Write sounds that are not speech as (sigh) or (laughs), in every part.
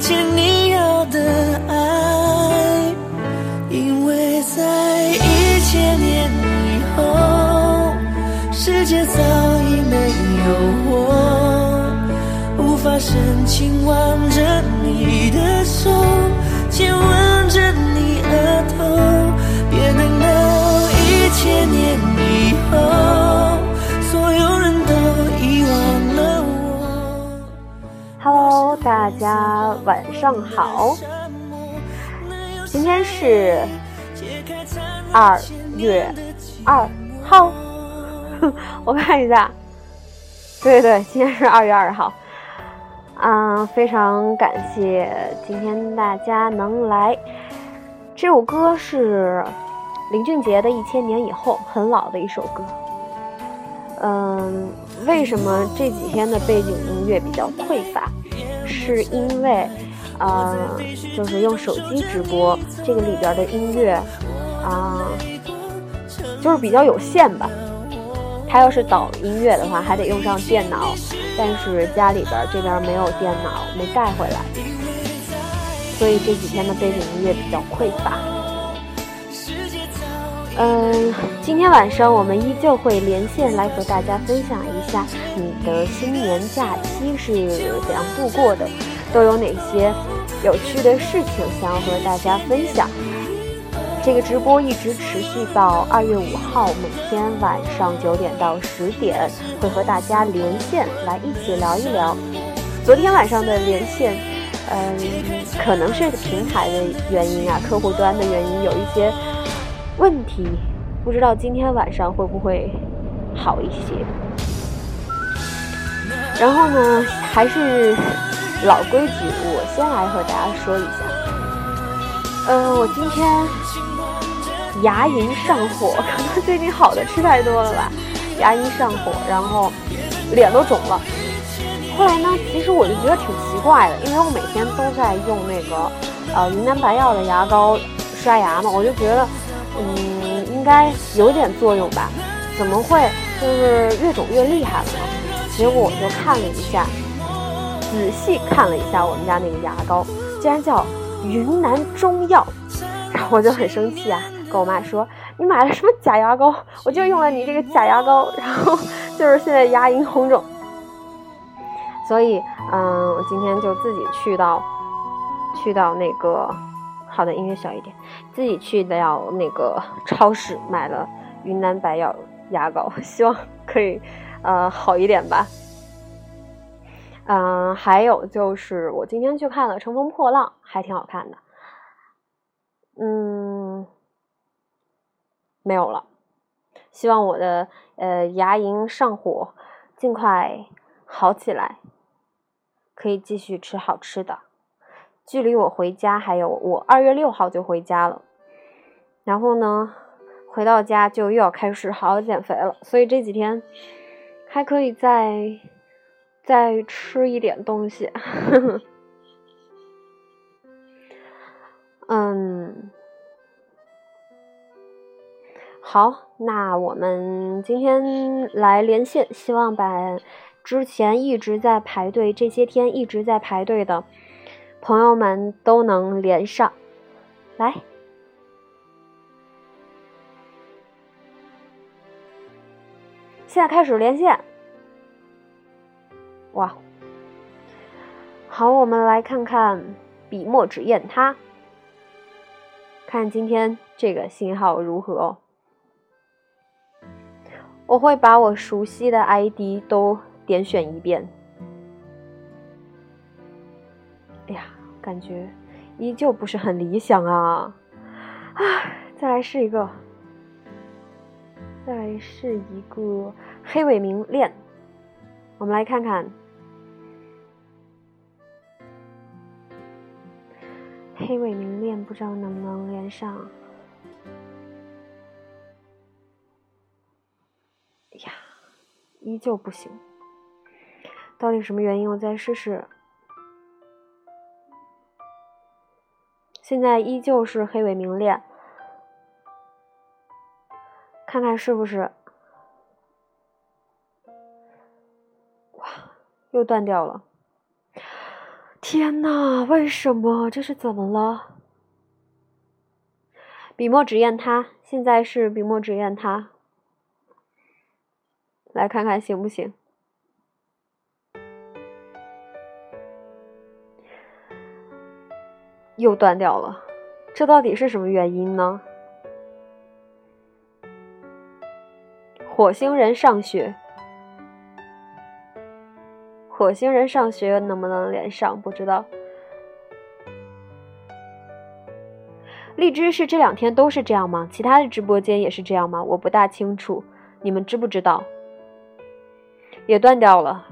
所有一切你要的爱，因为在一千年以后，世界早已没有我，无法深情挽着你的手，亲吻着你额头。别等到一千年以后，大家晚上好，今天是二月二号，(laughs) 我看一下，对对，今天是二月二号。嗯，非常感谢今天大家能来。这首歌是林俊杰的《一千年以后》，很老的一首歌。嗯，为什么这几天的背景音乐比较匮乏？是因为，呃，就是用手机直播，这个里边的音乐，啊、就是比较有限吧。它要是导音乐的话，还得用上电脑，但是家里边这边没有电脑，没带回来，所以这几天的背景音乐比较匮乏。嗯，今天晚上我们依旧会连线来和大家分享一下你的新年假期是怎样度过的，都有哪些有趣的事情想要和大家分享。这个直播一直持续到二月五号，每天晚上九点到十点会和大家连线来一起聊一聊。昨天晚上的连线，嗯，可能是平台的原因啊，客户端的原因有一些问题，不知道今天晚上会不会好一些。然后呢，还是老规矩，我先来和大家说一下。呃，我今天牙龈上火，(laughs) 可能最近好的吃太多了吧，牙龈上火，然后脸都肿了。后来呢，其实我就觉得挺奇怪的，因为我每天都在用那个呃云南白药的牙膏刷牙嘛，我就觉得嗯应该有点作用吧，怎么会就是越肿越厉害了呢？结果我就看了一下，仔细看了一下我们家那个牙膏，竟然叫云南中药，然后我就很生气啊，跟我妈说你买了什么假牙膏？我就用了你这个假牙膏，然后 (laughs) 就是现在牙龈红肿。所以，嗯，我今天就自己去到，去到那个，好的，音乐小一点，自己去到那个超市买了云南白药牙膏，希望可以，呃，好一点吧。嗯，还有就是我今天去看了《乘风破浪》，还挺好看的。嗯，没有了，希望我的呃牙龈上火尽快好起来。可以继续吃好吃的。距离我回家还有，我二月六号就回家了。然后呢，回到家就又要开始好好减肥了，所以这几天还可以再再吃一点东西。嗯，好，那我们今天来连线，希望把。之前一直在排队，这些天一直在排队的朋友们都能连上来。现在开始连线，哇！好，我们来看看笔墨纸砚它，看今天这个信号如何哦。我会把我熟悉的 ID 都。点选一遍，哎呀，感觉依旧不是很理想啊！啊，再来试一个，再来试一个黑尾明恋，我们来看看。黑尾明恋不知道能不能连上。呀，依旧不行。到底什么原因？我再试试。现在依旧是黑尾明恋，看看是不是？哇，又断掉了！天呐，为什么？这是怎么了？笔墨纸砚他，现在是笔墨纸砚他，来看看行不行？又断掉了，这到底是什么原因呢？火星人上学，火星人上学能不能连上？不知道。荔枝是这两天都是这样吗？其他的直播间也是这样吗？我不大清楚，你们知不知道？也断掉了，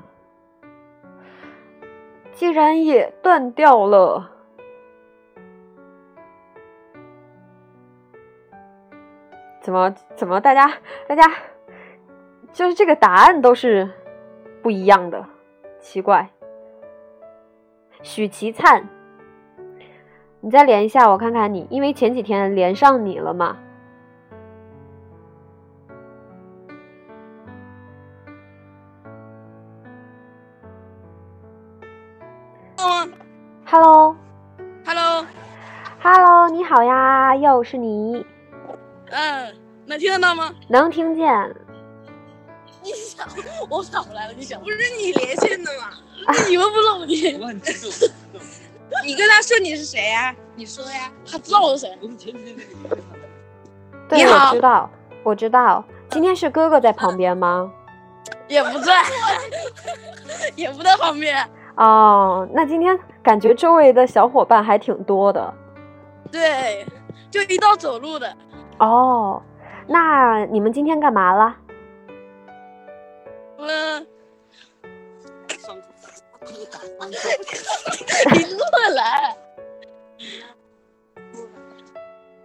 竟然也断掉了。怎么怎么大家大家就是这个答案都是不一样的，奇怪。许其灿，你再连一下我看看你，因为前几天连上你了嘛。Hello，Hello，Hello，你好呀，又是你。嗯，能听得到吗？能听见。你想，我想不来了。你想，不是你连线的吗？(laughs) 你们不是我连。(laughs) 你跟他说你是谁呀？你说呀。他知道我是谁。对，我知道，我知道。今天是哥哥在旁边吗？也不在，(laughs) 也不在旁边。哦，那今天感觉周围的小伙伴还挺多的。对，就一道走路的。哦，那你们今天干嘛了？嗯，(laughs) 你过来。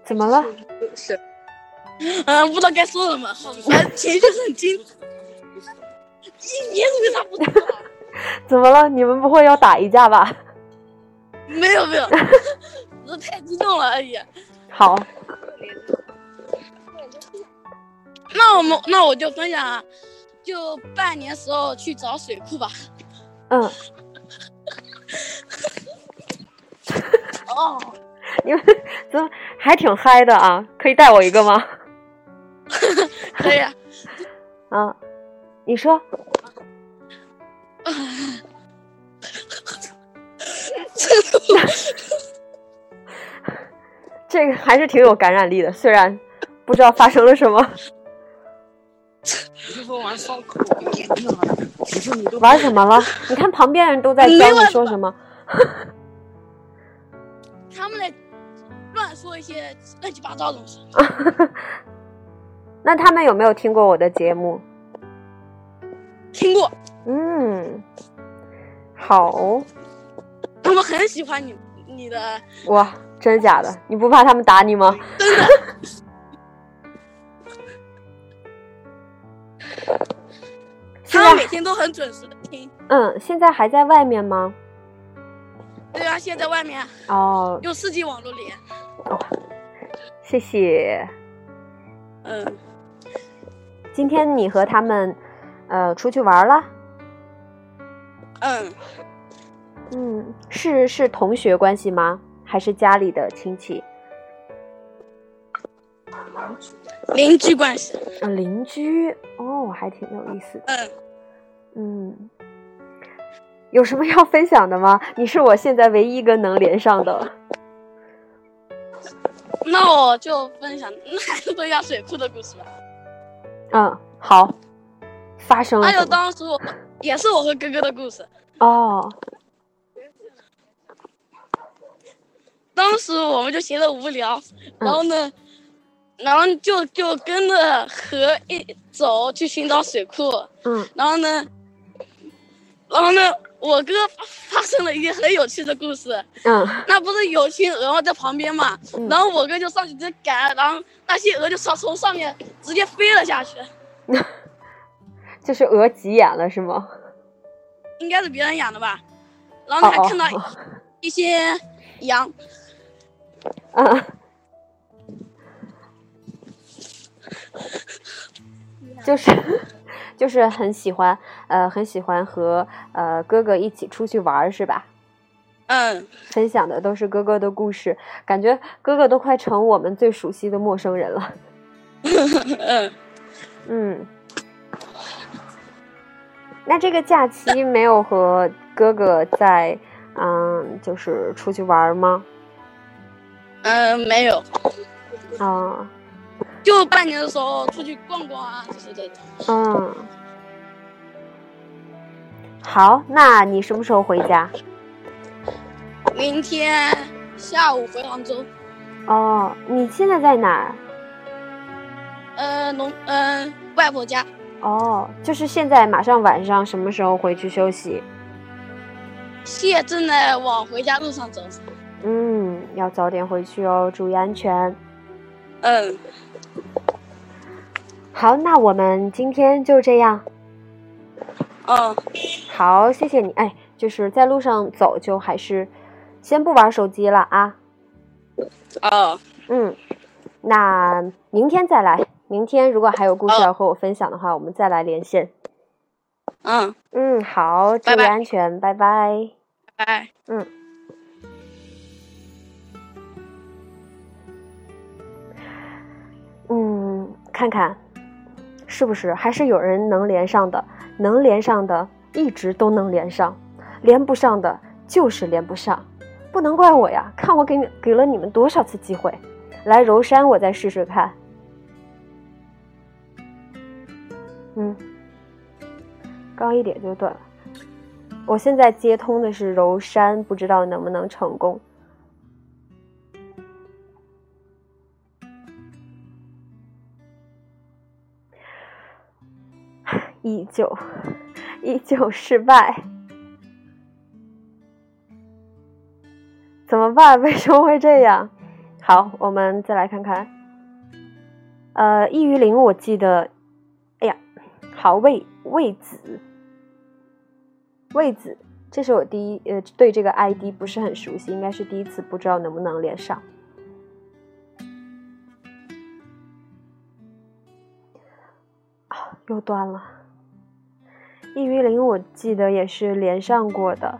怎么了？是，嗯，不知道该说什么，好，(laughs) 情绪很激动。一年都没啥不打。(laughs) 怎么了？你们不会要打一架吧？没有没有，我太激动了而已。好。那我们那我就分享，就半年时候去找水库吧。嗯。(laughs) 哦，(laughs) 你们怎么还挺嗨的啊？可以带我一个吗？(laughs) 可以。啊，啊你说。这个还是挺有感染力的，虽然不知道发生了什么。玩什么了？你看旁边人都在教你说什么？他们在乱说一些乱七八糟的东西。(laughs) 那他们有没有听过我的节目？听过。嗯，好。他们很喜欢你，你的。哇，真的假的？你不怕他们打你吗？真的。他们每天都很准时的听。嗯，现在还在外面吗？对啊，现在外面。哦。用四 G 网络连。哦，谢谢。嗯。今天你和他们，呃，出去玩了？嗯。嗯，是是同学关系吗？还是家里的亲戚？邻居关系。啊，邻居哦，还挺有意思。嗯。嗯，有什么要分享的吗？你是我现在唯一一个能连上的。(laughs) 那我就分享，那还是分享水库的故事吧。嗯，好。发生了。还有当时我也是我和哥哥的故事。哦。当时我们就闲得无聊，然后呢，然后就就跟着河一走去寻找水库。嗯。然后呢？然后呢，我哥发生了一件很有趣的故事。嗯，那不是有群鹅在旁边嘛，然后我哥就上去就赶，然后那些鹅就从从上面直接飞了下去。(laughs) 就是鹅急眼了是吗？(laughs) 应该是别人养的吧。然后还看到一些羊。啊。(laughs) 就是。就是很喜欢，呃，很喜欢和呃哥哥一起出去玩，是吧？嗯。分享的都是哥哥的故事，感觉哥哥都快成我们最熟悉的陌生人了。(laughs) 嗯。嗯。那这个假期没有和哥哥在，嗯，就是出去玩吗？嗯，没有。啊。就半年的时候出去逛逛啊，就是这种。嗯。好，那你什么时候回家？明天下午回杭州。哦，你现在在哪儿？呃，农，嗯，外婆家。哦，就是现在，马上晚上，什么时候回去休息？现正在往回家路上走。嗯，要早点回去哦，注意安全。嗯。好，那我们今天就这样。嗯，好，谢谢你。哎，就是在路上走，就还是先不玩手机了啊。哦，嗯，那明天再来。明天如果还有故事要和我分享的话，我们再来连线。嗯嗯，好，注意安全，拜拜。拜拜。嗯。嗯，看看是不是还是有人能连上的。能连上的一直都能连上，连不上的就是连不上，不能怪我呀！看我给你给了你们多少次机会，来柔山我再试试看。嗯，刚一点就断了。我现在接通的是柔山，不知道能不能成功。依旧，(laughs) 依旧失败，怎么办？(laughs) 为什么会这样？好，我们再来看看。呃，易于林，我记得，哎呀，好魏魏子，魏子，这是我第一呃对这个 ID 不是很熟悉，应该是第一次，不知道能不能连上。啊，又断了。易于林，我记得也是连上过的。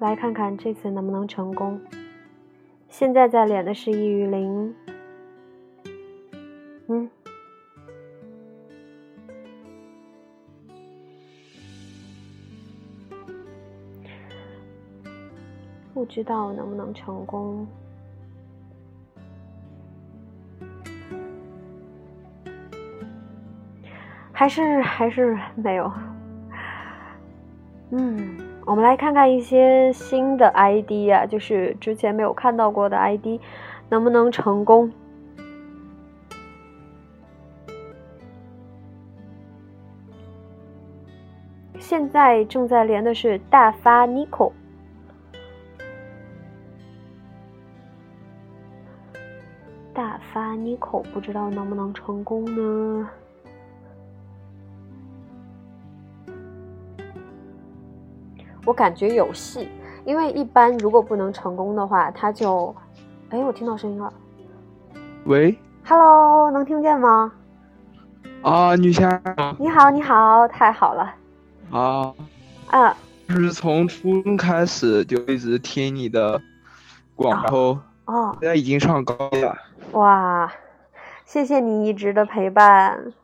来看看这次能不能成功。现在在连的是易于林，嗯，不知道能不能成功。还是还是没有，嗯，我们来看看一些新的 ID 啊，就是之前没有看到过的 ID，能不能成功？现在正在连的是大发 Nico，大发 Nico，不知道能不能成功呢？我感觉有戏，因为一般如果不能成功的话，他就，哎，我听到声音了。喂，Hello，能听见吗？啊，女侠。你好，你好，太好了。啊。啊。就是从初中开始就一直听你的广播。哦。现在已经上高了。哇，谢谢你一直的陪伴。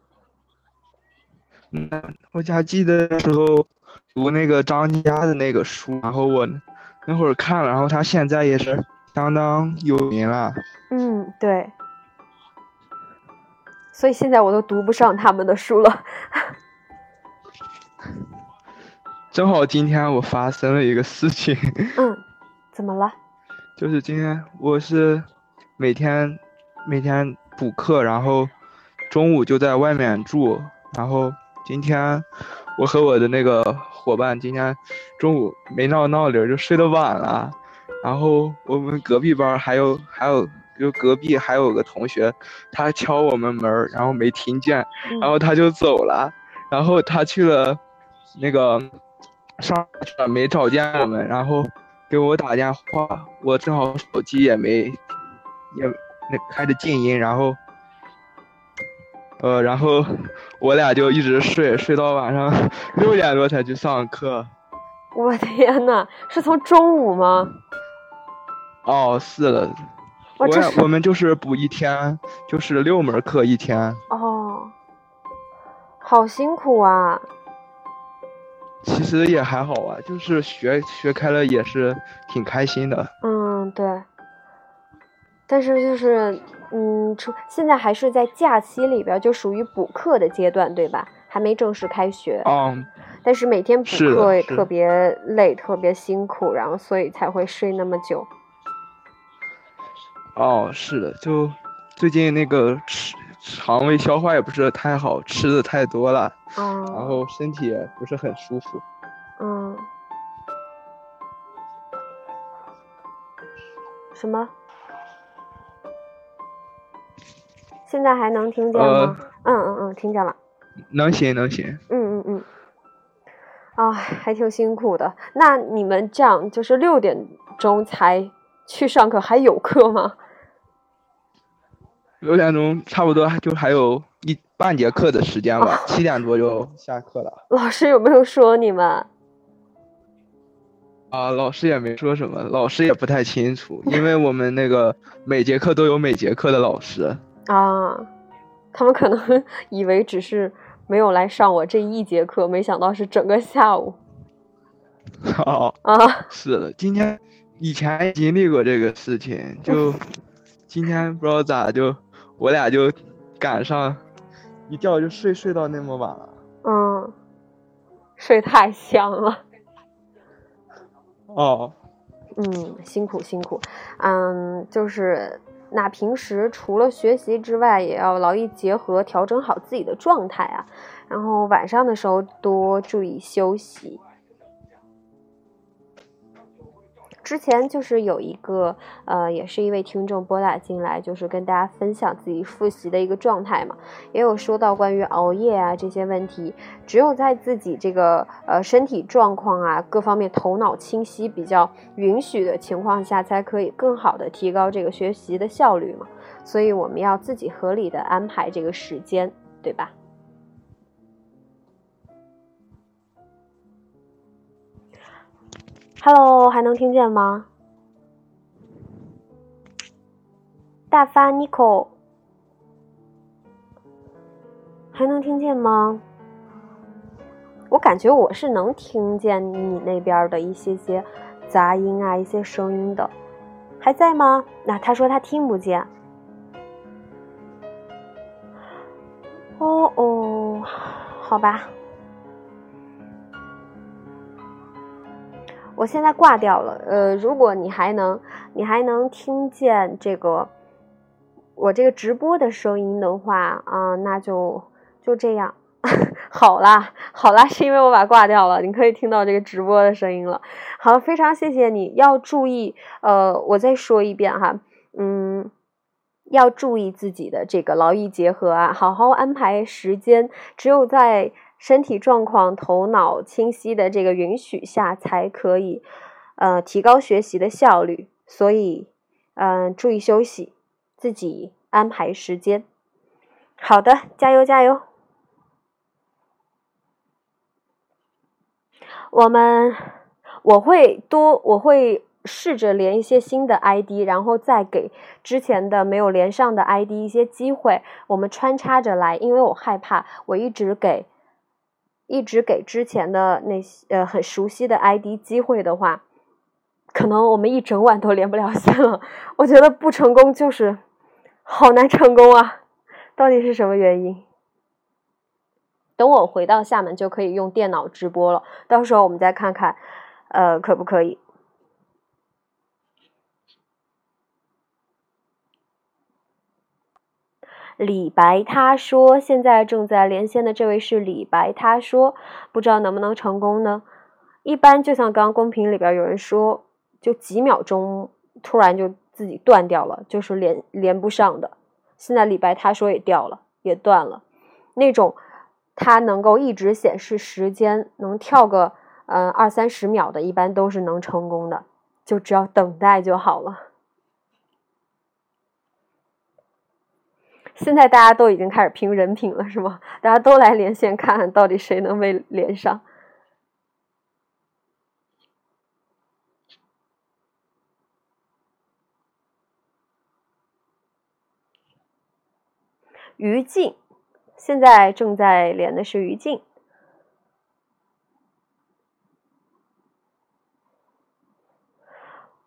嗯，我还记得时候。读那个张家的那个书，然后我那会儿看了，然后他现在也是相当有名了。嗯，对。所以现在我都读不上他们的书了。(laughs) 正好今天我发生了一个事情。嗯，怎么了？就是今天我是每天每天补课，然后中午就在外面住，然后今天我和我的那个伙伴今天中午没闹闹铃就睡得晚了，然后我们隔壁班还有还有就隔壁还有个同学，他敲我们门，然后没听见，然后他就走了，然后他去了那个上没找见我们，然后给我打电话，我正好手机也没也那开着静音，然后。呃，然后我俩就一直睡，睡到晚上 (laughs) 六点多才去上课。我天呐，是从中午吗？哦，是的。我我们就是补一天，就是六门课一天。哦，好辛苦啊。其实也还好啊，就是学学开了也是挺开心的。嗯，对。但是就是。嗯，出现在还是在假期里边，就属于补课的阶段，对吧？还没正式开学。嗯。但是每天补课也特别累，特别辛苦，然后所以才会睡那么久。哦，是的，就最近那个吃肠胃消化也不是太好，吃的太多了。哦。然后身体也不是很舒服。嗯。什么？现在还能听见吗？嗯嗯嗯，听见了。能行能行。嗯嗯嗯。啊，还挺辛苦的。那你们这样就是六点钟才去上课，还有课吗？六点钟差不多就还有一半节课的时间吧，七点多就下课了。老师有没有说你们？啊，老师也没说什么，老师也不太清楚，因为我们那个每节课都有每节课的老师。啊，他们可能 (laughs) 以为只是没有来上我这一节课，没想到是整个下午。(laughs) 好啊，是的，今天以前经历过这个事情，就 (laughs) 今天不知道咋就我俩就赶上，一觉就睡睡到那么晚了。嗯，睡太香了。哦。嗯，辛苦辛苦，嗯，就是。那平时除了学习之外，也要劳逸结合，调整好自己的状态啊。然后晚上的时候多注意休息。之前就是有一个呃，也是一位听众拨打进来，就是跟大家分享自己复习的一个状态嘛，也有说到关于熬夜啊这些问题，只有在自己这个呃身体状况啊各方面头脑清晰比较允许的情况下，才可以更好的提高这个学习的效率嘛，所以我们要自己合理的安排这个时间，对吧？？Hello，还能听见吗？大发 Nico，还能听见吗？我感觉我是能听见你那边的一些些杂音啊，一些声音的，还在吗？那他说他听不见。哦哦，好吧。我现在挂掉了，呃，如果你还能，你还能听见这个我这个直播的声音的话，啊，那就就这样，(laughs) 好啦，好啦，是因为我把挂掉了，你可以听到这个直播的声音了。好，非常谢谢你，要注意，呃，我再说一遍哈，嗯，要注意自己的这个劳逸结合啊，好好安排时间，只有在。身体状况、头脑清晰的这个允许下，才可以，呃，提高学习的效率。所以，嗯，注意休息，自己安排时间。好的，加油加油！我们我会多，我会试着连一些新的 ID，然后再给之前的没有连上的 ID 一些机会。我们穿插着来，因为我害怕我一直给。一直给之前的那些呃很熟悉的 ID 机会的话，可能我们一整晚都连不了线了。我觉得不成功就是好难成功啊！到底是什么原因？等我回到厦门就可以用电脑直播了，到时候我们再看看，呃，可不可以？李白他说，现在正在连线的这位是李白他说，不知道能不能成功呢？一般就像刚刚公屏里边有人说，就几秒钟突然就自己断掉了，就是连连不上的。现在李白他说也掉了，也断了。那种他能够一直显示时间，能跳个嗯二三十秒的，一般都是能成功的，就只要等待就好了。现在大家都已经开始拼人品了，是吗？大家都来连线看看到底谁能被连上。于静，现在正在连的是于静。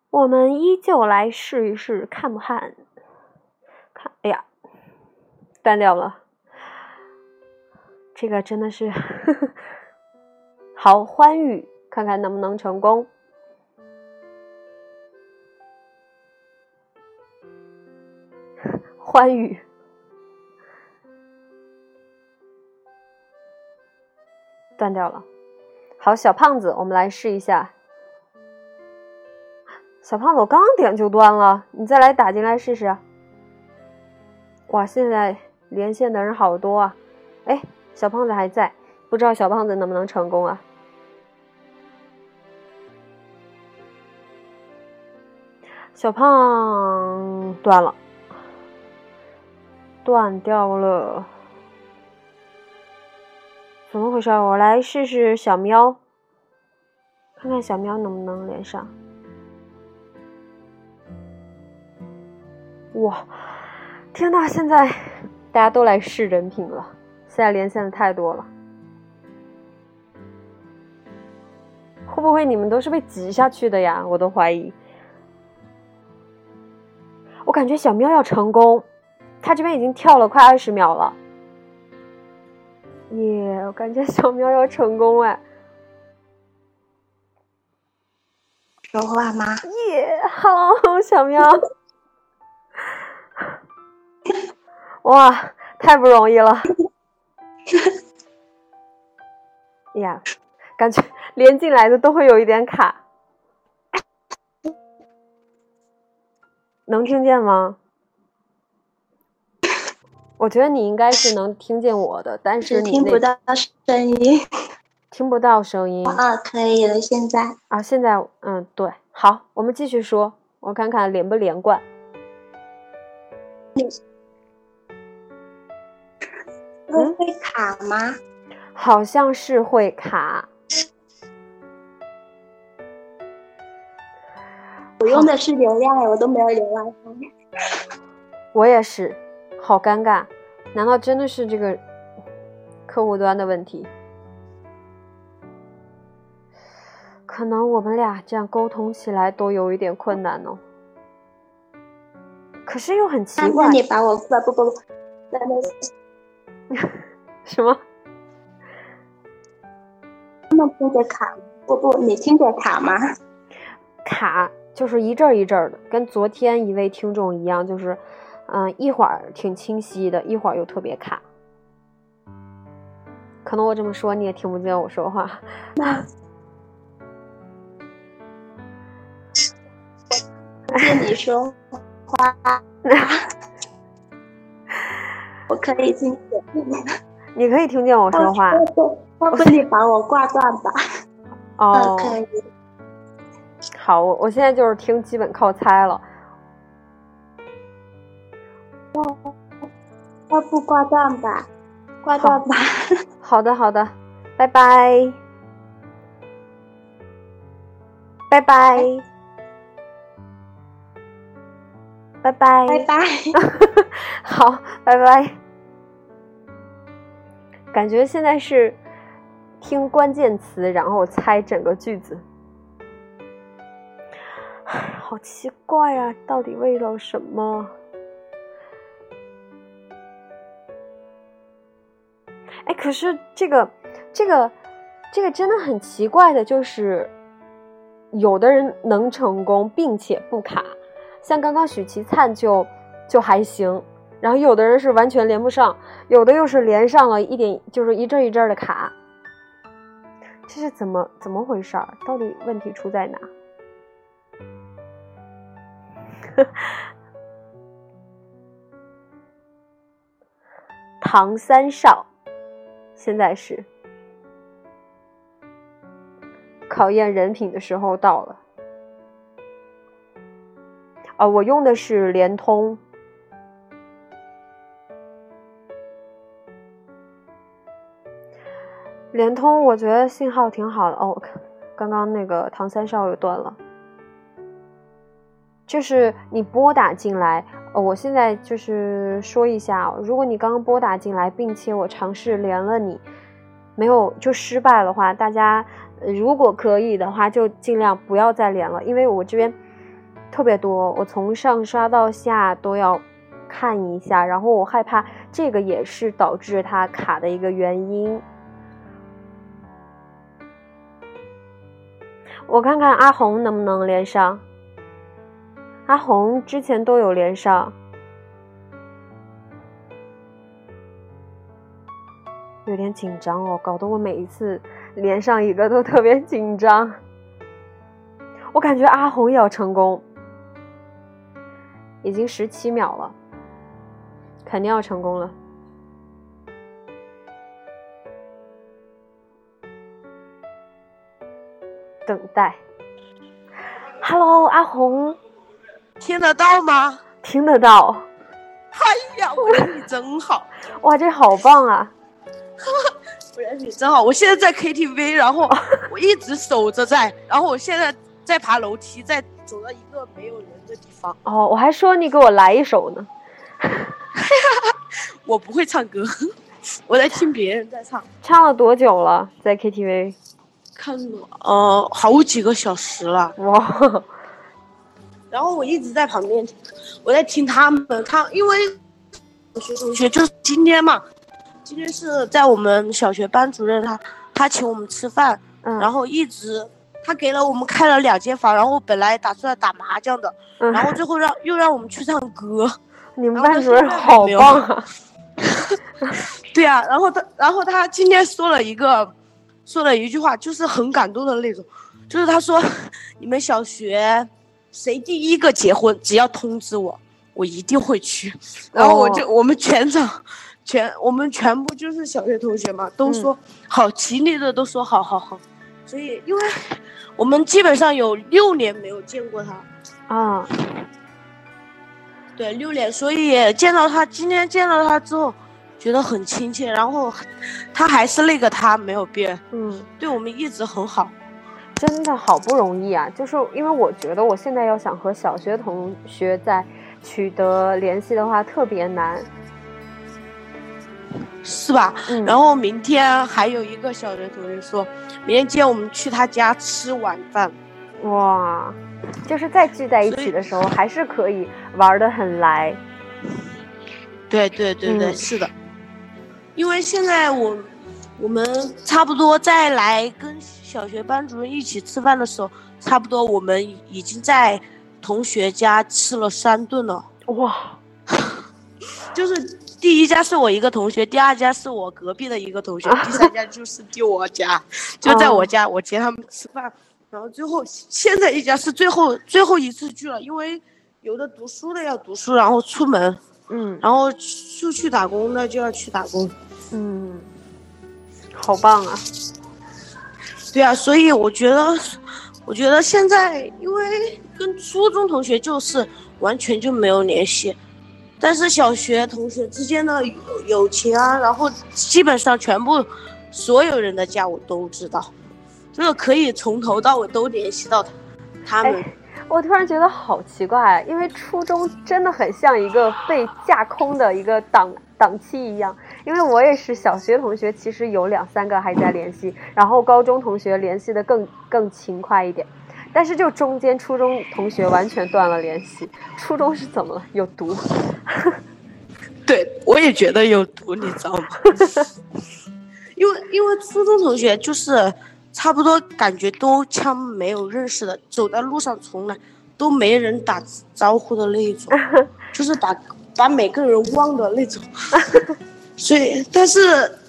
我们依旧来试一试，看不看？断掉了。这个真的是 (laughs) 好欢愉，看看能不能成功。(laughs) 欢愉。断掉了，好，小胖子，我们来试一下。小胖子，我刚点就断了，你再来打进来试试。哇，现在连线的人好多啊！哎，小胖子还在，不知道小胖子能不能成功啊？小胖断了，断掉了。怎么回事？我来试试小喵，看看小喵能不能连上。哇，天呐！现在大家都来试人品了，现在连线的太多了，会不会你们都是被挤下去的呀？我都怀疑。我感觉小喵要成功，他这边已经跳了快二十秒了。耶！我感觉小喵要成功哎！说话吗？耶！Hello，小喵！哇，太不容易了！(laughs) 呀，感觉连进来的都会有一点卡，能听见吗？我觉得你应该是能听见我的，但是你听不到声音，听不到声音啊，可以了，现在啊，现在嗯，对，好，我们继续说，我看看连不连贯。嗯，会卡吗？好像是会卡。我用的是流量哎，我都没有连 WiFi。我也是。好尴尬，难道真的是这个客户端的问题？可能我们俩这样沟通起来都有一点困难哦。可是又很奇怪。那你把我不不不，那那 (laughs) 什么？那听着卡？不不，你听着卡吗？卡就是一阵一阵的，跟昨天一位听众一样，就是。嗯，一会儿挺清晰的，一会儿又特别卡。可能我这么说你也听不见我说话。那 (laughs) 听你说话，(laughs) 我可以听见。你可以听见我说话。要不你把我挂断吧？哦，可以。好，我我现在就是听，基本靠猜了。要不挂断吧，挂断吧。(laughs) 好的，好的，拜拜，拜拜，拜拜，拜拜。(laughs) 好，拜拜。感觉现在是听关键词，然后猜整个句子。(sighs) 好奇怪啊，到底为了什么？哎，可是这个，这个，这个真的很奇怪的，就是有的人能成功并且不卡，像刚刚许其灿就就还行，然后有的人是完全连不上，有的又是连上了一点，就是一阵一阵的卡。这是怎么怎么回事儿？到底问题出在哪？(laughs) 唐三少，现在是考验人品的时候到了。啊，我用的是联通。联通我觉得信号挺好的哦，刚刚那个唐三少又断了。就是你拨打进来，呃，我现在就是说一下，如果你刚刚拨打进来，并且我尝试连了你，没有就失败的话，大家如果可以的话，就尽量不要再连了，因为我这边特别多，我从上刷到下都要看一下，然后我害怕这个也是导致它卡的一个原因。我看看阿红能不能连上。阿红之前都有连上，有点紧张哦，搞得我每一次连上一个都特别紧张。我感觉阿红也要成功，已经十七秒了，肯定要成功了。等待，Hello，阿红。听得到吗？听得到。哎呀，我人你真好！哇，这好棒啊！(laughs) 我人你真好！我现在在 KTV，然后 (laughs) 我一直守着在，然后我现在在爬楼梯，在走到一个没有人的地方。哦，我还说你给我来一首呢。(laughs) 我不会唱歌，(laughs) 我在听别人在唱。唱了多久了？在 KTV？看了呃好几个小时了。哇！然后我一直在旁边，我在听他们，唱因为同学同学就是今天嘛，今天是在我们小学班主任他他请我们吃饭，嗯，然后一直他给了我们开了两间房，然后本来打算打麻将的，嗯，然后最后让又让我们去唱歌，(laughs) 你们班主任好棒啊！(laughs) 对啊，然后他然后他今天说了一个说了一句话，就是很感动的那种，就是他说你们小学。谁第一个结婚，只要通知我，我一定会去。然后我就我们全场，全我们全部就是小学同学嘛，都说好，齐力的都说好好好。所以，因为我们基本上有六年没有见过他啊，对，六年，所以见到他，今天见到他之后，觉得很亲切。然后他还是那个他，没有变，嗯，对我们一直很好。真的好不容易啊！就是因为我觉得我现在要想和小学同学再取得联系的话，特别难，是吧？嗯。然后明天还有一个小学同学说，明天接我们去他家吃晚饭。哇，就是再聚在一起的时候，还是可以玩的很来。对对对对，是的。因为现在我我们差不多再来跟。小学班主任一起吃饭的时候，差不多我们已经在同学家吃了三顿了。哇，(laughs) (laughs) 就是第一家是我一个同学，第二家是我隔壁的一个同学，第三家就是就我家，(laughs) 就在我家，我接他们吃饭。然后最后现在一家是最后最后一次聚了，因为有的读书的要读书，然后出门，嗯，然后出去打工的就要去打工，嗯，好棒啊。对啊，所以我觉得，我觉得现在因为跟初中同学就是完全就没有联系，但是小学同学之间的友情啊，然后基本上全部所有人的家我都知道，这个可以从头到尾都联系到他他们。我突然觉得好奇怪，因为初中真的很像一个被架空的一个档。档期一样，因为我也是小学同学，其实有两三个还在联系，然后高中同学联系的更更勤快一点，但是就中间初中同学完全断了联系。初中是怎么了？有毒？(laughs) 对，我也觉得有毒，你知道吗？(laughs) 因为因为初中同学就是差不多感觉都像没有认识的，走在路上从来都没人打招呼的那一种，(laughs) 就是把。把每个人忘的那种。所以，但是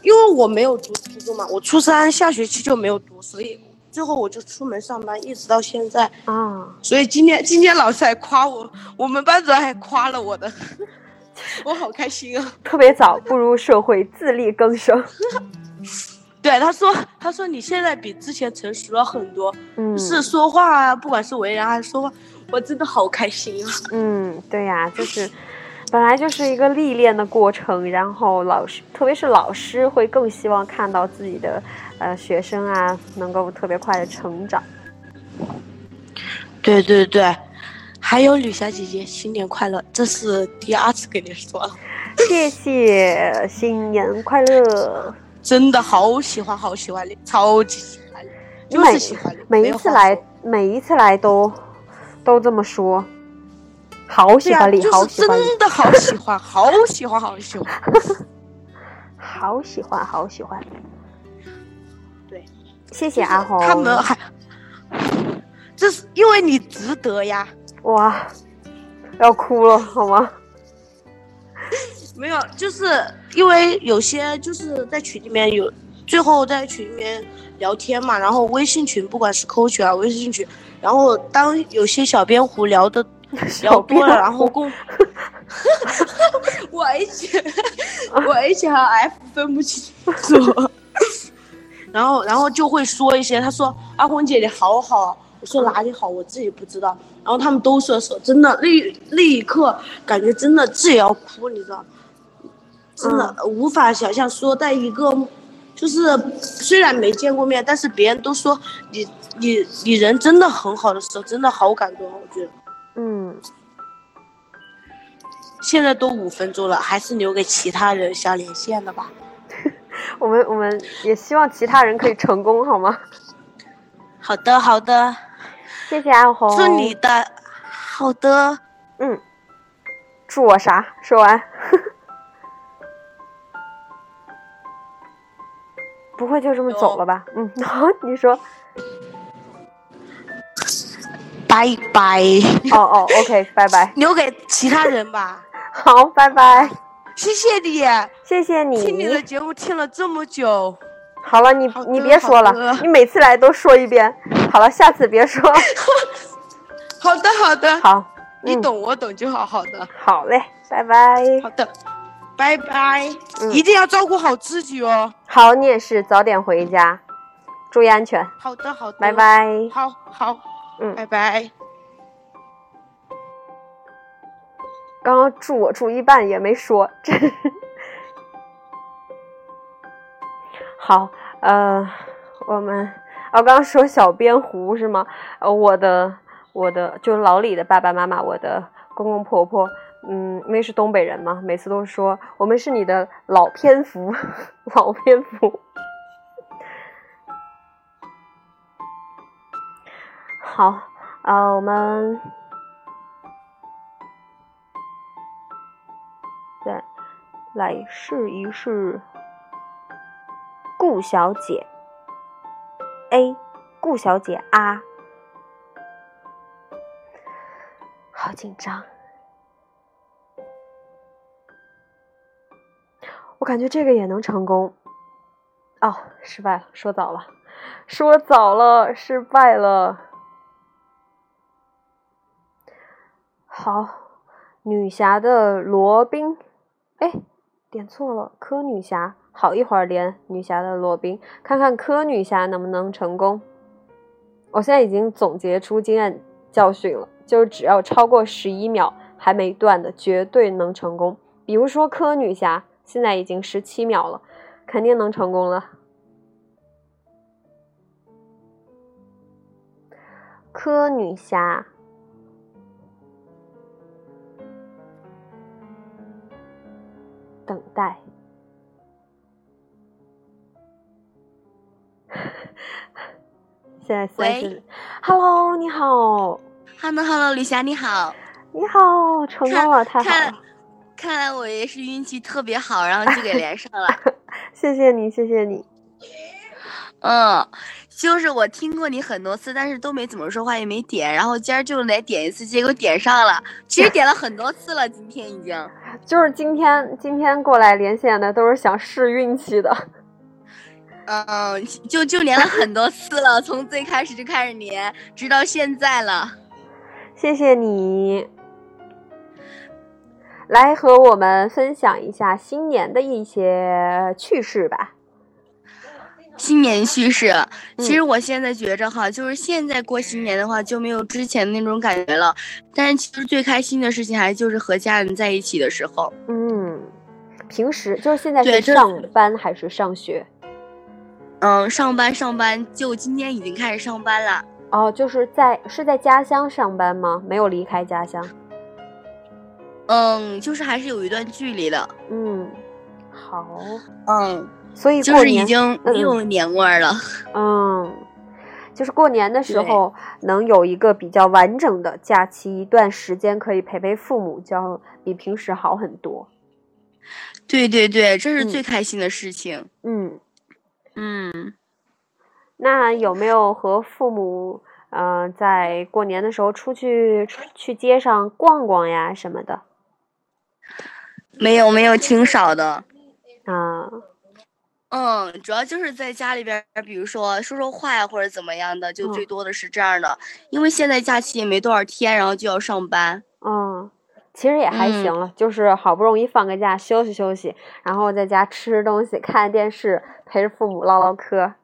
因为我没有读初中嘛，我初三下学期就没有读，所以最后我就出门上班，一直到现在。啊，所以今天今天老师还夸我，我们班主任还夸了我的，(laughs) 我好开心啊！特别早步入社会，自力更生。(laughs) 对，他说他说你现在比之前成熟了很多，嗯，是说话啊，不管是为人还是说话，我真的好开心啊！嗯，对呀，就是本来就是一个历练的过程，然后老师，特别是老师会更希望看到自己的呃学生啊能够特别快的成长。对对对，还有吕霞姐姐，新年快乐！这是第二次跟你说了，谢谢，新年快乐！(laughs) 真的好喜欢，好喜欢你，超级喜欢你，就是喜欢你。每一次来，每一次来都都这么说，好喜欢你，好喜欢，真的好喜欢，好喜欢，好喜欢。(laughs) 好喜欢，好喜欢。对，谢谢阿红。他们还，这是因为你值得呀。哇，要哭了好吗？没有，就是因为有些就是在群里面有，最后在群里面聊天嘛，然后微信群不管是 Q 群啊、微信群，然后当有些小编胡聊的聊多了，然后胡公 (laughs) (laughs) 我 H 我 H 和 F 分不清楚，然后然后就会说一些，他说阿红姐你好好啊，我说哪里好，我自己不知道，然后他们都说说真的，那那一刻感觉真的自己要哭，你知道。真的无法想象，说在一个，就是虽然没见过面，但是别人都说你你你人真的很好的时候，真的好感动啊！我觉得嗯，现在都五分钟了，还是留给其他人想连线的吧。(laughs) 我们我们也希望其他人可以成功，好吗？(laughs) 好的好的，谢谢阿红。祝你的好的，嗯，祝我啥？说完。(laughs) 不会就这么走了吧？嗯，好，你说。拜拜，哦哦，OK，拜拜。留给其他人吧。好，拜拜。谢谢你，谢谢听你的。节目听了这么久。好了，你好你别说了，你每次来都说一遍。好了，下次别说。(laughs) 好的好的，好，嗯你懂我懂就好。好的好嘞，拜拜。好的，拜拜，嗯一定要照顾好自己哦。好，你也是，早点回家，注意安全。好的好的，拜。拜。好好，嗯拜拜。刚刚祝我祝一半也没说，真好，呃，我们我刚刚说小编胡是吗？呃，我的我的就老李的爸爸妈妈，我的公公婆婆，嗯，因为是东北人嘛，每次都说我们是你的老蝙蝠，(laughs) 老蝙蝠。好，呃，我们再来试一试顾小姐 A，顾小姐啊，好紧张，我感觉这个也能成功。哦，失败了，说早了，说早了，失败了。好，女侠的罗宾，哎，点错了，柯女侠。好，一会儿连女侠的罗宾，看看柯女侠能不能成功。我现在已经总结出经验教训了，就是只要超过十一秒还没断的，绝对能成功。比如说柯女侠，现在已经十七秒了，肯定能成功了。柯女侠。等待。(laughs) 现在三喂十，Hello，你好，Hello Hello，李霞你好，你好，成功了，太好看了，看来我也是运气特别好，然后就给连上了。(laughs) 谢谢你，谢谢你。嗯，就是我听过你很多次，但是都没怎么说话，也没点。然后今儿就来点一次，结果点上了。其实点了很多次了，今天已经。(laughs) 就是今天今天过来连线的都是想试运气的。嗯，就就连了很多次了，从最开始就开始连，直到现在了。谢谢你，来和我们分享一下新年的一些趣事吧。新年趣事，其实我现在觉着哈，就是现在过新年的话就没有之前那种感觉了。但是其实最开心的事情还就是和家人在一起的时候。嗯，平时就是现在是上班还是上学？嗯，上班上班，就今天已经开始上班了。哦，就是在是在家乡上班吗？没有离开家乡？嗯，就是还是有一段距离的。嗯，好。嗯。所以就是已经没有年味儿了。(laughs) 嗯，就是过年的时候能有一个比较完整的假期，一段时间可以陪陪父母，就要比平时好很多。对对对，这是最开心的事情。嗯嗯，那有没有和父母嗯在过年的时候出去去街上逛逛呀什么的？没有没有，挺少的。啊。嗯，主要就是在家里边，比如说说说话呀，或者怎么样的，就最多的是这样的。因为现在假期也没多少天，然后就要上班。嗯，其实也还行了，就是好不容易放个假，休息休息，然后在家吃吃东西，看电视，陪着父母唠唠嗑。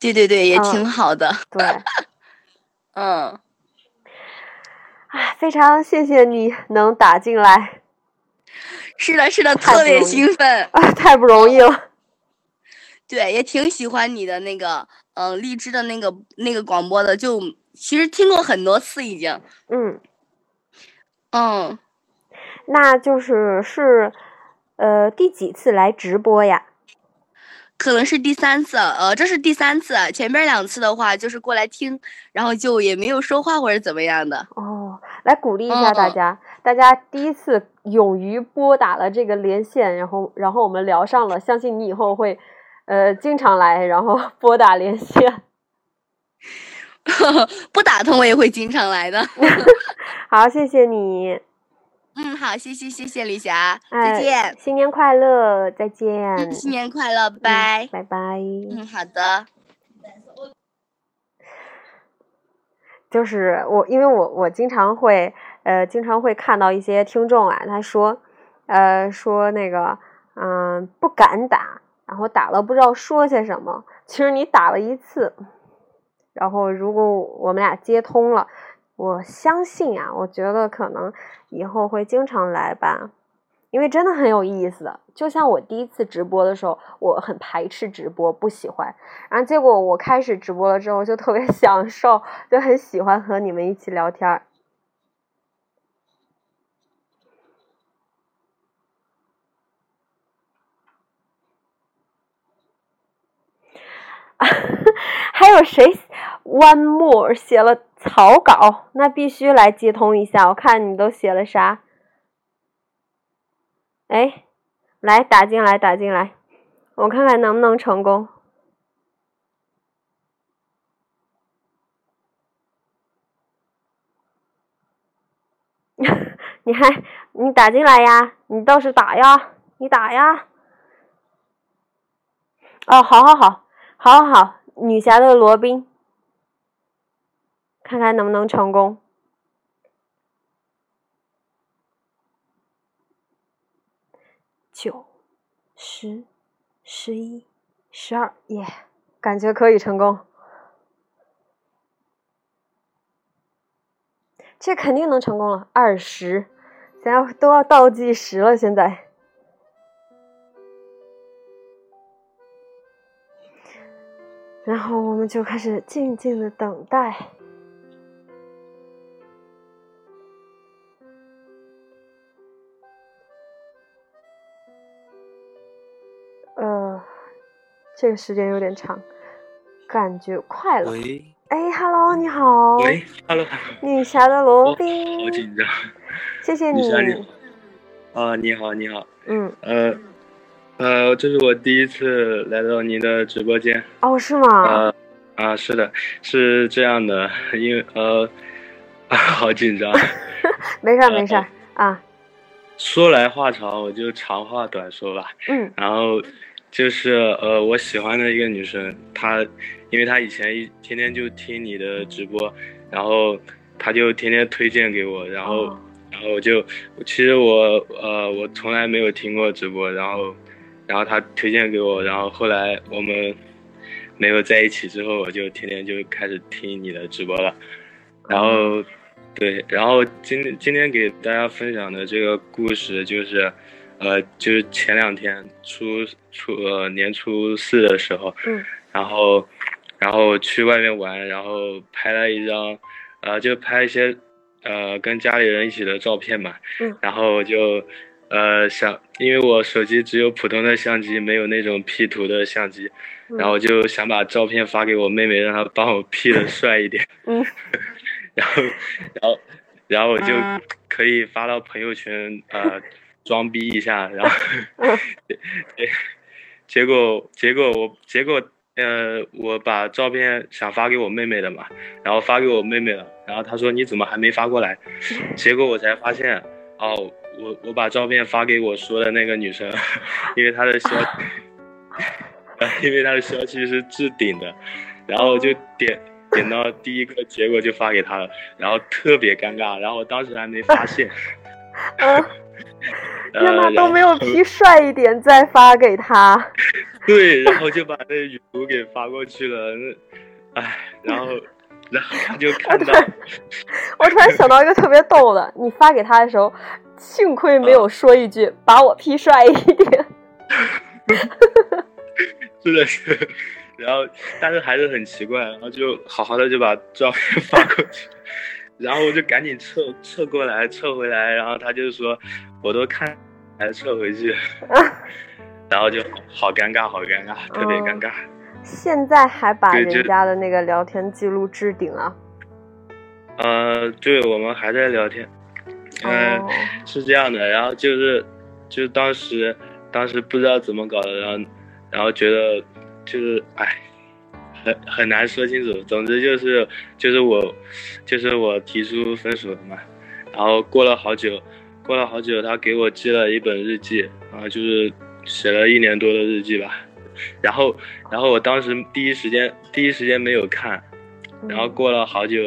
对对对，也挺好的。对。(laughs) 嗯。啊，非常谢谢你能打进来。(laughs) 是的，是的，特别兴奋。啊，太不容易了。(laughs) 对，也挺喜欢你的那个，嗯，荔枝的那个那个广播的，就其实听过很多次已经。嗯，嗯，那就是是，呃，第几次来直播呀？可能是第三次，呃，这是第三次，前边两次的话就是过来听，然后就也没有说话或者怎么样的。哦，来鼓励一下大家，大家第一次勇于拨打了这个连线，然后然后我们聊上了，相信你以后会。呃，经常来，然后拨打连线，(laughs) 不打通我也会经常来的。(laughs) 好，谢谢你。嗯，好，谢谢谢谢李霞，再见，新年快乐，再见，新年快乐，拜拜拜。嗯，好的。就是我，因为我我经常会呃，经常会看到一些听众啊，他说呃说那个嗯不敢打。然后打了不知道说些什么，其实你打了一次，然后如果我们俩接通了，我相信啊，我觉得可能以后会经常来吧，因为真的很有意思。就像我第一次直播的时候，我很排斥直播，不喜欢，然后结果我开始直播了之后，就特别 (laughs) 享受，就很喜欢和你们一起聊天。(laughs) 还有谁？One more 写了草稿，那必须来接通一下。我看你都写了啥？哎，来打进来，打进来，我看看能不能成功。(laughs) 你还你打进来呀？你倒是打呀！你打呀！哦，好好好。好好好，女侠的罗宾，看看能不能成功。九、十、十一、十二，耶，感觉可以成功。这肯定能成功了。二十，咱要都要倒计时了，现在。然后我们就开始静静的等待。呃，这个时间有点长，感觉快了。喂。哎，Hello，你好。喂，Hello。女侠的罗宾。好紧张。谢谢你。啊，你好，你好。嗯。呃，呃，这是我第一次来到您的直播间。哦，是吗？呃，啊，是的，是这样的，因为呃，(laughs) 好紧张。(laughs) 没事儿，没事儿啊。说来话长，我就长话短说吧。嗯。然后就是呃，我喜欢的一个女生，她因为她以前一天天就听你的直播，然后她就天天推荐给我，然后然后我就其实我呃我从来没有听过直播，然后然后他推荐给我，然后后来我们没有在一起之后，我就天天就开始听你的直播了，然后。对，然后今今天给大家分享的这个故事就是，呃，就是前两天初初呃年初四的时候，嗯，然后然后去外面玩，然后拍了一张，呃，就拍一些呃跟家里人一起的照片嘛，嗯，然后就呃想，因为我手机只有普通的相机，没有那种 P 图的相机，然后就想把照片发给我妹妹，让她帮我 P 的 (laughs) 帅一点，嗯。(laughs) 然后，然后，然后我就可以发到朋友圈，呃，装逼一下。然后，(laughs) 结果，结果我，结果，呃，我把照片想发给我妹妹的嘛，然后发给我妹妹了。然后她说你怎么还没发过来？结果我才发现，哦，我我把照片发给我说的那个女生，(laughs) 因为她的消，(laughs) 因为她的消息是置顶的，然后就点。点到第一个结果就发给她了，然后特别尴尬，然后我当时还没发现。(laughs) 嗯，那他都没有 P 帅一点再发给他。对，然后就把那语图给发过去了，那，哎，然后，然后他就看到。我突然想到一个特别逗的，你发给他的时候，幸亏没有说一句“把我 P 帅一点 (laughs) ”。真的，是。然后，但是还是很奇怪，然后就好好的就把照片发过去，然后我就赶紧撤撤过来，撤回来，然后他就说，我都看，还撤回去，(laughs) 然后就好尴尬，好尴尬，特别尴尬。现在还把人家的那个聊天记录置顶了？呃，对，我们还在聊天。嗯，是这样的，然后就是，就当时，当时不知道怎么搞的，然后，然后觉得。就是哎，很很难说清楚。总之就是，就是我，就是我提出分手了嘛。然后过了好久，过了好久，他给我寄了一本日记然后，就是写了一年多的日记吧。然后，然后我当时第一时间第一时间没有看，然后过了好久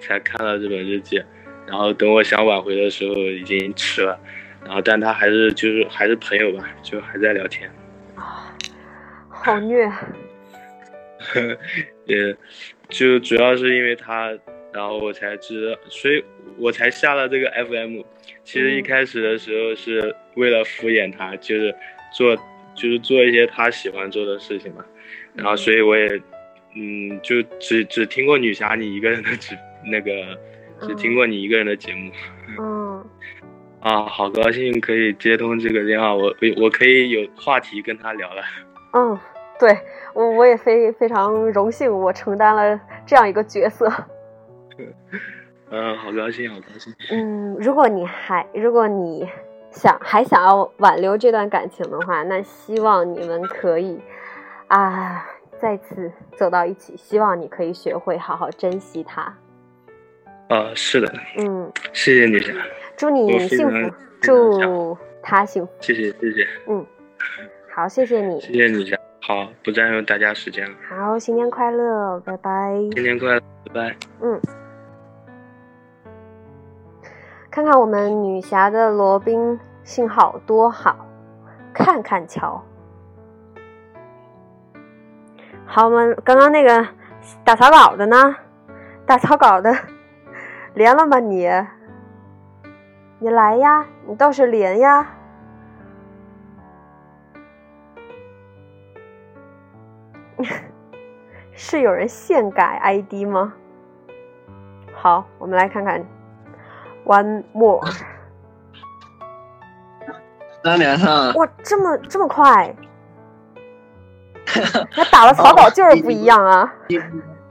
才看了这本日记。然后等我想挽回的时候已经迟了。然后，但他还是就是还是朋友吧，就还在聊天。好虐，(laughs) 也就主要是因为他，然后我才知道，所以我才下了这个 FM。其实一开始的时候是为了敷衍他，就是做就是做一些他喜欢做的事情嘛。然后所以我也嗯，就只只听过女侠你一个人的只那个，只听过你一个人的节目。嗯。(laughs) 啊，好高兴可以接通这个电话，我我我可以有话题跟他聊了。嗯。对我，我也非非常荣幸，我承担了这样一个角色。(laughs) 嗯，好高兴，好高兴。嗯，如果你还，如果你想还想要挽留这段感情的话，那希望你们可以啊再次走到一起。希望你可以学会好好珍惜他。啊，是的。嗯，谢谢你，祝你幸福，祝他幸福。谢谢，谢谢。嗯，好，谢谢你，谢谢你。好，不占用大家时间了。好，新年快乐，拜拜。新年快乐，拜拜。嗯，看看我们女侠的罗宾信号多好，看看瞧。好，我们刚刚那个打草稿的呢？打草稿的 (laughs) 连了吗？你，你来呀，你倒是连呀。(laughs) 是有人现改 ID 吗？好，我们来看看。One more。刚连上。哇，这么这么快！(laughs) 那打了草稿就是不一样啊。你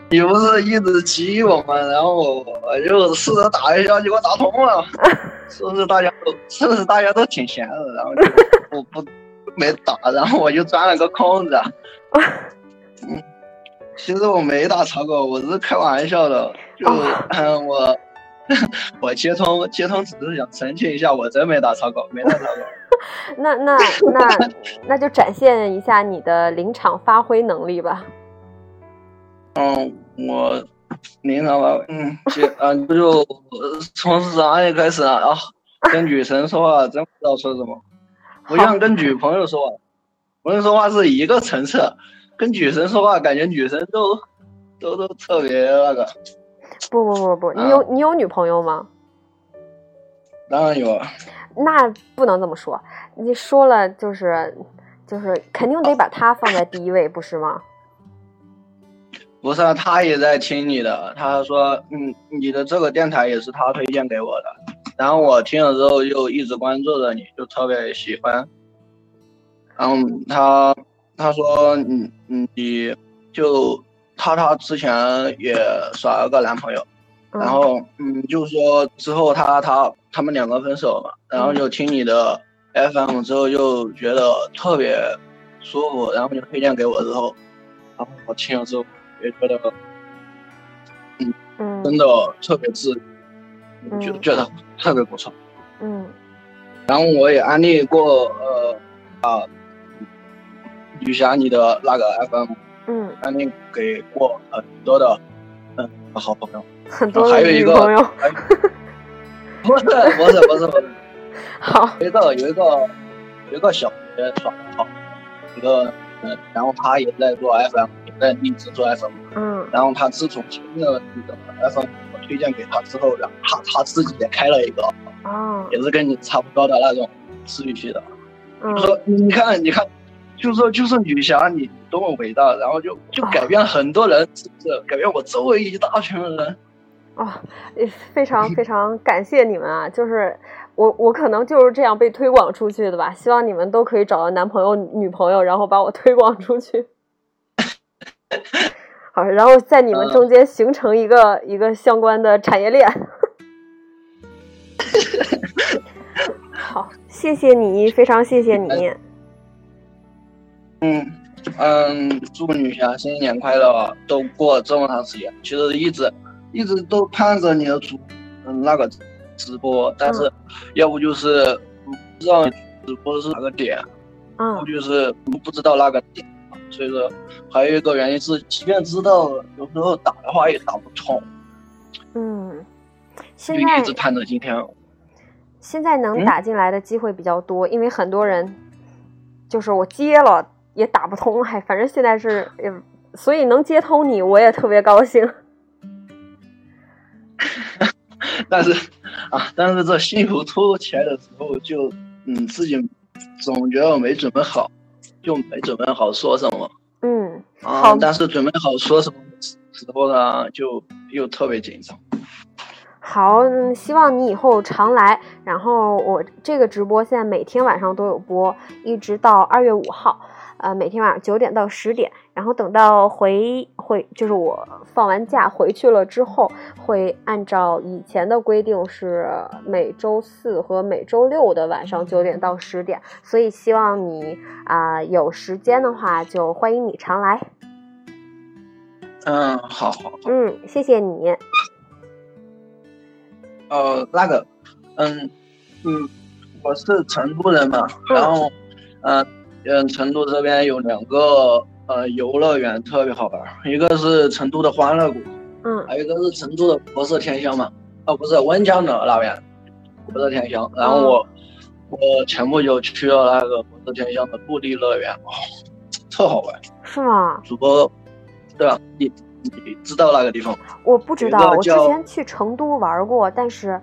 你不是一直激我吗？然后我我就试着打一下，结果打通了。(laughs) 是不是大家都是不是大家都挺闲的？然后就 (laughs) 不不没打，然后我就钻了个空子。嗯，其实我没打草稿，我是开玩笑的。就嗯，我 (laughs) 我接通接通只是想澄清一下，我真没打草稿，没打草稿。(laughs) 那那那那就展现一下你的临场发挥能力吧。嗯，我临场发挥，嗯，嗯，就从上一开始啊，跟女神说话真不知道说什么，不像跟女朋友说话，朋友说话是一个层次，跟女神说话感觉女神都都都特别那个。不不不不，你有你有女朋友吗？当然有。那不能这么说，你说了就是就是肯定得把她放在第一位，不是吗？不是，他也在听你的。他说，嗯，你的这个电台也是他推荐给我的。然后我听了之后就一直关注着你，就特别喜欢。然后他他说，嗯嗯，你就。他他之前也耍了个男朋友，然后嗯，就是说之后他他他们两个分手嘛，然后就听你的 FM 之后就觉得特别舒服，然后就推荐给我之后，然后我听了之后也觉得，嗯，真的特别治愈，就觉得特别不错，嗯，然后我也安利过呃啊，女侠你的那个 FM。嗯，安利给过很多的嗯好朋友，很多还有一个朋友，不是不是不是不是，(laughs) 好，有一个有一个有一个小学耍的好，一个嗯，然后他也在做 FM，也在励志做 FM，嗯，然后他自从听了那个 FM 我推荐给他之后，然后他他自己也开了一个，哦，也是跟你差不多的那种治愈系的，就说你看你看。就说就是女侠，你多么伟大，然后就就改变了很多人，是不是？改变我周围一大群人。哦，非常非常感谢你们啊！就是我我可能就是这样被推广出去的吧。希望你们都可以找到男朋友女朋友，然后把我推广出去。好，然后在你们中间形成一个一个相关的产业链。(laughs) 好，谢谢你，非常谢谢你。嗯嗯，祝女侠新年快乐！都过这么长时间，其实一直一直都盼着你的主嗯那个直播，但是要不就是不知道直播是哪个点，要不就是不知道那个点，所以说还有一个原因是，即便知道，有时候打的话也打不通。嗯，现在一直盼着今天。现在能打进来的机会比较多，因为很多人就是我接了。也打不通，哎反正现在是，所以能接通你，我也特别高兴。(laughs) 但是啊，但是这幸福突如其来的时候，就嗯，自己总觉得我没准备好，就没准备好说什么。嗯，好。但是准备好说什么时候呢，就又特别紧张。好，希望你以后常来。然后我这个直播现在每天晚上都有播，一直到二月五号。呃，每天晚上九点到十点，然后等到回回就是我放完假回去了之后，会按照以前的规定是每周四和每周六的晚上九点到十点，所以希望你啊有时间的话就欢迎你常来。嗯，好好。嗯，谢谢你。呃，那个，嗯嗯，我是成都人嘛，然后嗯。嗯，成都这边有两个呃游乐园特别好玩，一个是成都的欢乐谷，嗯，还有一个是成都的国色天香嘛，哦不是温江的那边，国色天香。然后我我前不久去了那个国色天香的陆地乐园，哦，特好玩。是吗？主播，对吧？你你知道那个地方？我不知道，我之前去成都玩过，但是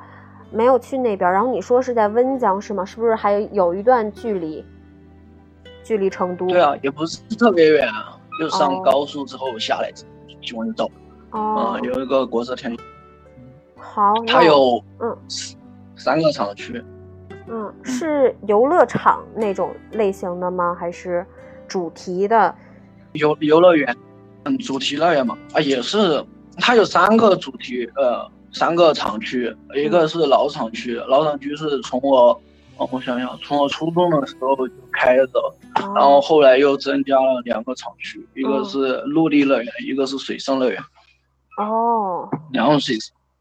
没有去那边。然后你说是在温江是吗？是不是还有有一段距离？距离成都对啊，也不是特别远啊，就上高速之后下来就往就走。哦，有一个国色天香。好，它有嗯三个厂区。嗯，是游乐场那种类型的吗？还是主题的？游游乐园，嗯，主题乐园嘛，啊，也是，它有三个主题，呃，三个厂区，一个是老厂区，老厂区是从我哦，我想想，从我初中的时候就开着，然后后来又增加了两个厂区，一个是陆地乐园，一个是水上乐园。哦。然后水，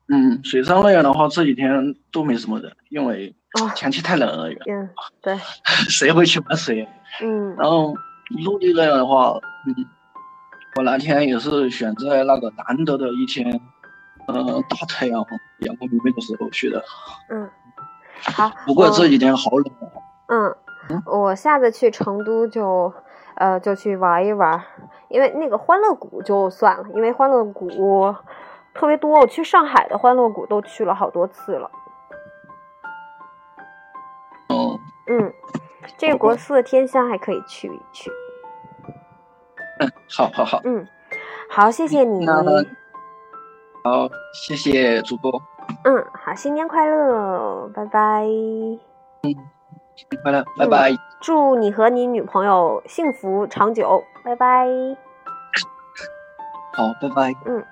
嗯，水上乐园的话这几天都没什么人，因为天气太冷了。嗯，对。(laughs) 谁会去玩水？嗯。然后陆地乐园的话，嗯，我那天也是选在那个难得的一天，呃，大太阳、阳光明媚的时候去的。嗯。好，不过这几天好冷啊。嗯，我下次去成都就，呃，就去玩一玩，因为那个欢乐谷就算了，因为欢乐谷特别多。我去上海的欢乐谷都去了好多次了。哦。嗯，这个国色天香还可以去一去。嗯，好好好。嗯，好，谢谢你。好，谢谢主播。嗯，好，新年快乐，拜拜。嗯，新年快乐，拜拜。祝你和你女朋友幸福长久，拜拜。好，拜拜。嗯。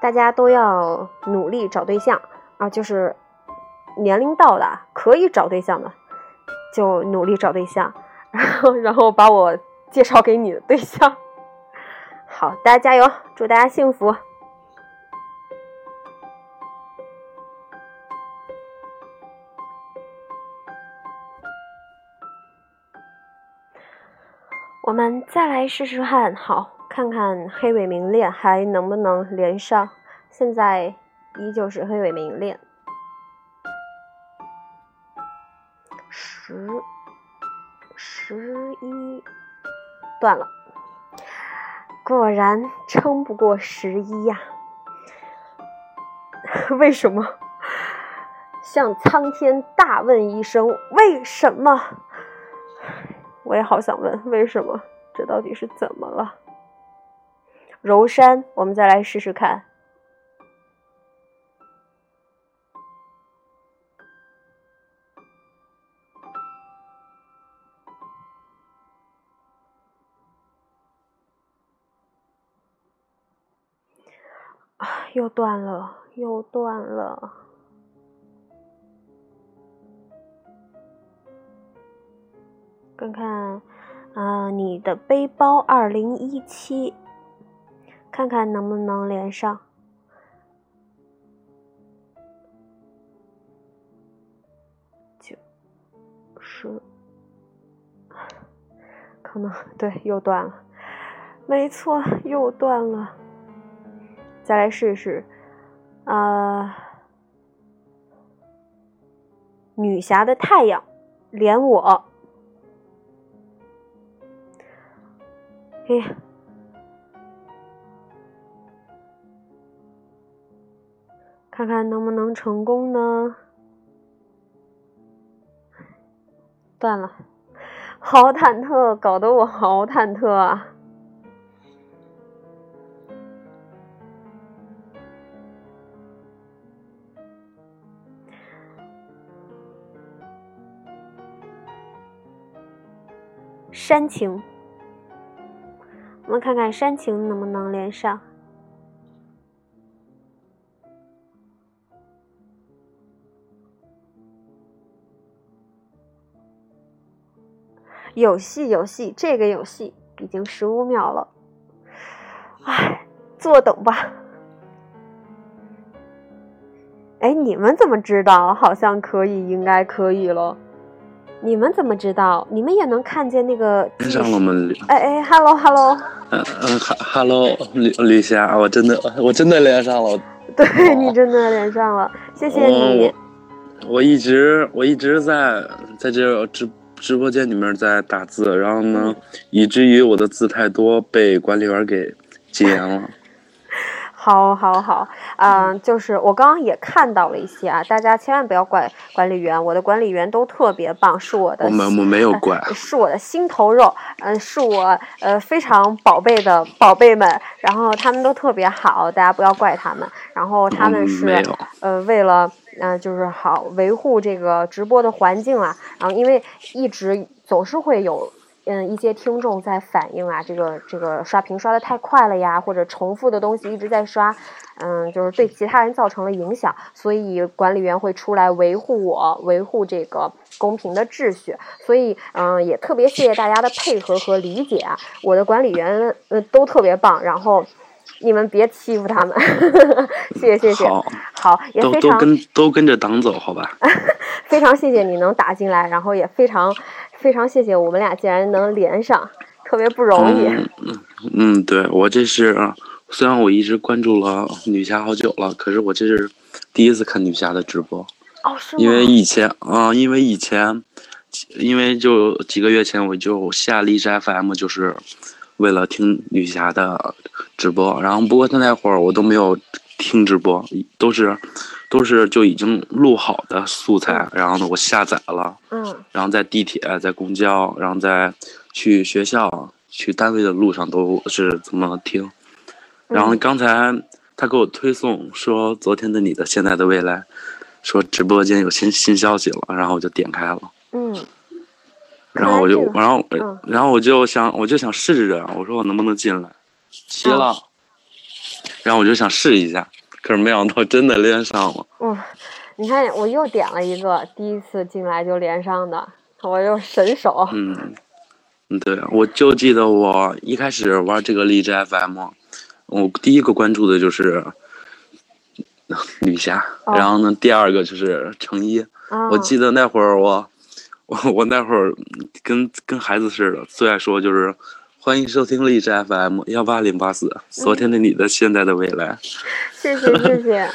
大家都要努力找对象啊，就是年龄到了可以找对象的，就努力找对象，然后然后把我介绍给你的对象。好，大家加油，祝大家幸福。我们再来试试看，好，看看黑尾明恋还能不能连上。现在依旧是黑尾明恋，十十一断了。果然撑不过十一呀！(laughs) 为什么？向苍天大问一声：为什么？我也好想问，为什么？这到底是怎么了？柔山，我们再来试试看。又断了，又断了。看看，啊，你的背包二零一七，看看能不能连上。九十，可能对，又断了。没错，又断了。再来试试，啊，女侠的太阳，连我，嘿，看看能不能成功呢？断了，好忐忑，搞得我好忐忑啊！煽情，我们看看煽情能不能连上。有戏有戏，这个有戏，已经十五秒了。唉，坐等吧。哎，你们怎么知道？好像可以，应该可以了。你们怎么知道？你们也能看见那个连上了吗？哎哎，hello hello，嗯嗯，hello 吕吕霞，我真的我真的连上了，对你真的连上了，谢谢你。我一直我一直在在这直直播间里面在打字，然后呢，以至于我的字太多，被管理员给禁言了。好，好，好，嗯，就是我刚刚也看到了一些啊，大家千万不要怪管理员，我的管理员都特别棒，是我的，我们我没有怪，是我的心头肉，嗯，是我呃非常宝贝的宝贝们，然后他们都特别好，大家不要怪他们，然后他们是呃为了嗯就是好维护这个直播的环境啊，然后因为一直总是会有。嗯一些听众在反映啊，这个这个刷屏刷的太快了呀，或者重复的东西一直在刷，嗯，就是对其他人造成了影响，所以管理员会出来维护我，维护这个公平的秩序。所以嗯，也特别谢谢大家的配合和理解啊，我的管理员呃都特别棒，然后。你们别欺负他们，谢 (laughs) 谢谢谢。好，好，也都非常都跟都跟着党走，好吧？(laughs) 非常谢谢你能打进来，然后也非常非常谢谢我们俩竟然能连上，特别不容易。嗯对我这是虽然我一直关注了女侠好久了，可是我这是第一次看女侠的直播。哦，是吗？因为以前啊、因为以前，因为就几个月前我就下荔枝 FM，就是为了听女侠的直播。然后不过他那会儿我都没有听直播，都是都是就已经录好的素材，然后呢我下载了，嗯。然后在地铁、在公交，然后在去学校、去单位的路上都是怎么听。然后刚才他给我推送说昨天的你的现在的未来，说直播间有新新消息了，然后我就点开了，嗯。然后我就然后嗯。然后我就想我就想试着，我说我能不能进来，齐了，哦然后我就想试一下，可是没想到真的连上了。嗯，你看我又点了一个，第一次进来就连上的，我又神手。嗯，嗯，对，我就记得我一开始玩这个荔枝 FM，我第一个关注的就是女侠，哦然后呢，第二个就是程一。啊，我记得那会儿我，我我那会儿跟跟孩子似的，最爱说就是欢迎收听荔枝 FM 幺八零八四，昨天的你的现在的未来。(laughs) 谢谢谢谢。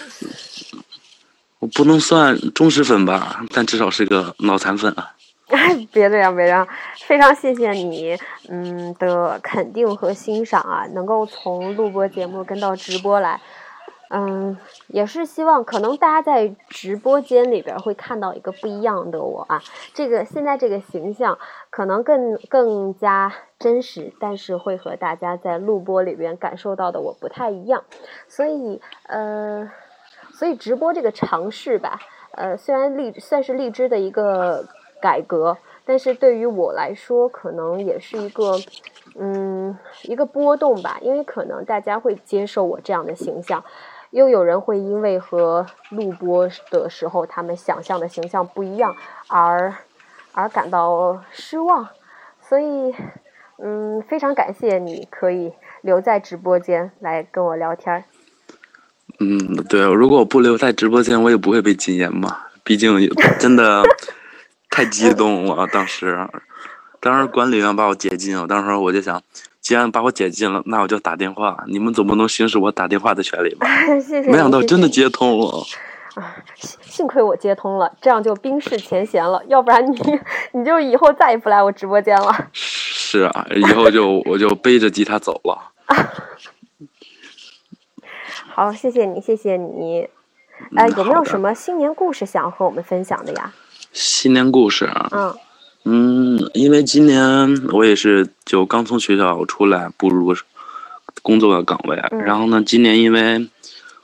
我不能算忠实粉吧，但至少是个脑残粉啊。哎，别这样，别这样，非常谢谢你，嗯的肯定和欣赏啊，能够从录播节目跟到直播来，嗯，也是希望可能大家在直播间里边会看到一个不一样的我啊，这个现在这个形象可能更更加真实，但是会和大家在录播里边感受到的我不太一样，所以呃，所以直播这个尝试吧，呃，虽然荔算是荔枝的一个改革，但是对于我来说，可能也是一个，嗯，一个波动吧，因为可能大家会接受我这样的形象，又有人会因为和录播的时候他们想象的形象不一样而而感到失望，所以，嗯，非常感谢你可以留在直播间来跟我聊天儿。嗯，对，如果我不留在直播间，我也不会被禁言嘛。毕竟真的太激动了，当时，当时管理员把我解禁了，当时我就想，既然把我解禁了，那我就打电话，你们总不能行使我打电话的权利吧？(laughs) 谢谢。没想到真的接通了。啊，幸幸亏我接通了，这样就冰释前嫌了，要不然你你就以后再也不来我直播间了。(laughs) 是啊，以后就我就背着吉他走了。(laughs) 好，谢谢你，谢谢你。呃，嗯有没有什么新年故事想要和我们分享的呀？新年故事啊，嗯嗯，因为今年我也是就刚从学校出来步入工作的岗位，嗯。然后呢，今年因为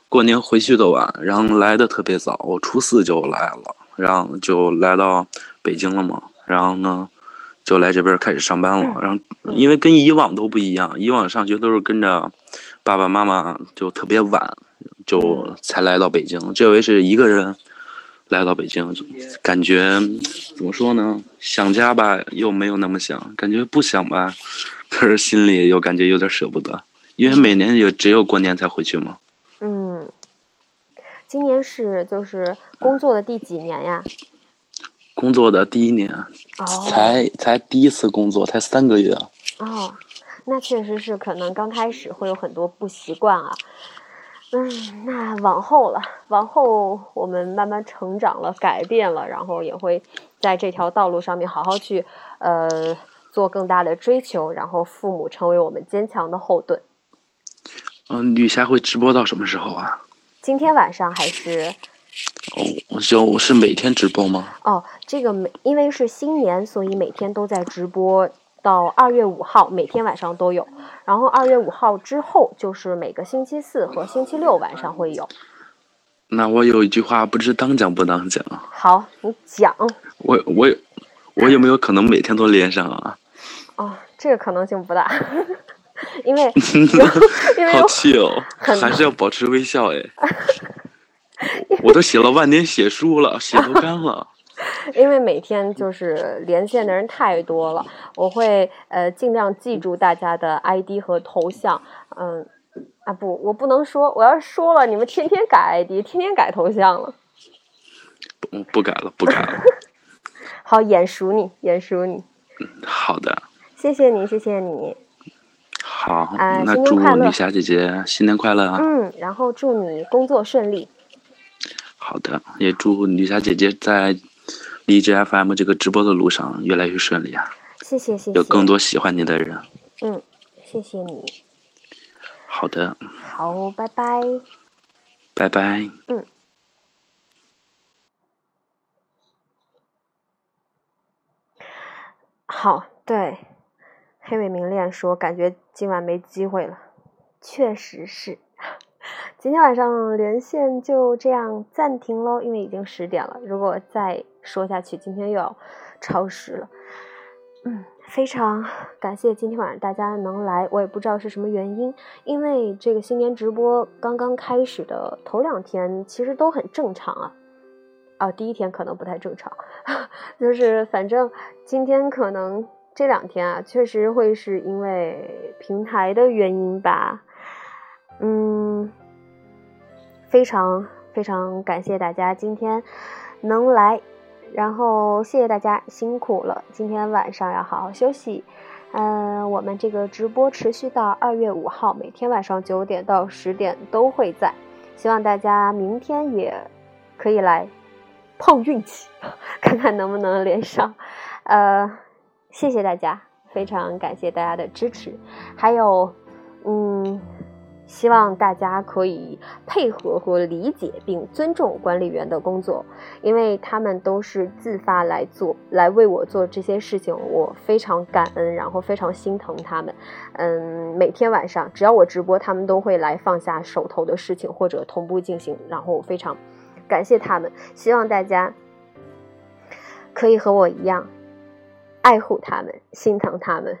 过年回去的晚，然后来的特别早，我初四就来了，然后就来到北京了嘛，然后呢，就来这边开始上班了，然后因为跟以往都不一样，以往上学都是跟着爸爸妈妈，就特别晚就才来到北京，这回是一个人。来到北京，感觉怎么说呢？想家吧，又没有那么想；感觉不想吧，可是心里又感觉有点舍不得，因为每年也只有过年才回去嘛。嗯，今年是就是工作的第几年呀？工作的第一年，哦才才第一次工作，才三个月。哦，那确实是可能刚开始会有很多不习惯啊。嗯，那往后了，往后我们慢慢成长了，改变了，然后也会在这条道路上面好好去呃做更大的追求，然后父母成为我们坚强的后盾。嗯、女侠会直播到什么时候啊？今天晚上还是哦，就是每天直播吗？哦，这个每因为是新年，所以每天都在直播，到二月五号每天晚上都有。然后二月五号之后就是每个星期四和星期六晚上会有。那我有一句话不知当讲不当讲，好，你讲。我我我有没有可能每天都连上啊？哦，这个可能性不大，(laughs) 因为 (laughs) 因为好气哦，还是要保持微笑哎。(laughs) 我都写了万年血书了，血都干了。因为每天就是连线的人太多了，我会呃尽量记住大家的 ID 和头像。嗯，啊不，我不能说，我要是说了，你们天天改 ID，天天改头像了。不不改了，不改了。(laughs) 好，眼熟你，眼熟你。好的。谢谢你，谢谢你。好，那祝女侠姐姐新年快乐啊！嗯，然后祝你工作顺利。好的，也祝女侠姐姐在荔枝 FM 这个直播的路上越来越顺利啊！谢谢谢谢，有更多喜欢你的人。嗯，谢谢你。好的。好，拜拜。拜拜。嗯。好，对，黑尾明恋说，感觉今晚没机会了，确实是。今天晚上连线就这样暂停喽，因为已经十点了。如果再说下去，今天又要超时了。嗯，非常感谢今天晚上大家能来，我也不知道是什么原因，因为这个新年直播刚刚开始的头两天其实都很正常啊。啊，第一天可能不太正常，(laughs) 就是反正今天可能这两天啊，确实会是因为平台的原因吧。嗯。非常非常感谢大家今天能来，然后谢谢大家辛苦了，今天晚上要好好休息。嗯，我们这个直播持续到二月五号，每天晚上九点到十点都会在，希望大家明天也可以来碰运气，(laughs) 看看能不能连上。呃，谢谢大家，非常感谢大家的支持，还有，嗯。希望大家可以配合和理解并尊重管理员的工作，因为他们都是自发来做，来为我做这些事情，我非常感恩，然后非常心疼他们。嗯，每天晚上只要我直播，他们都会来放下手头的事情或者同步进行，然后非常感谢他们。希望大家可以和我一样爱护他们，心疼他们。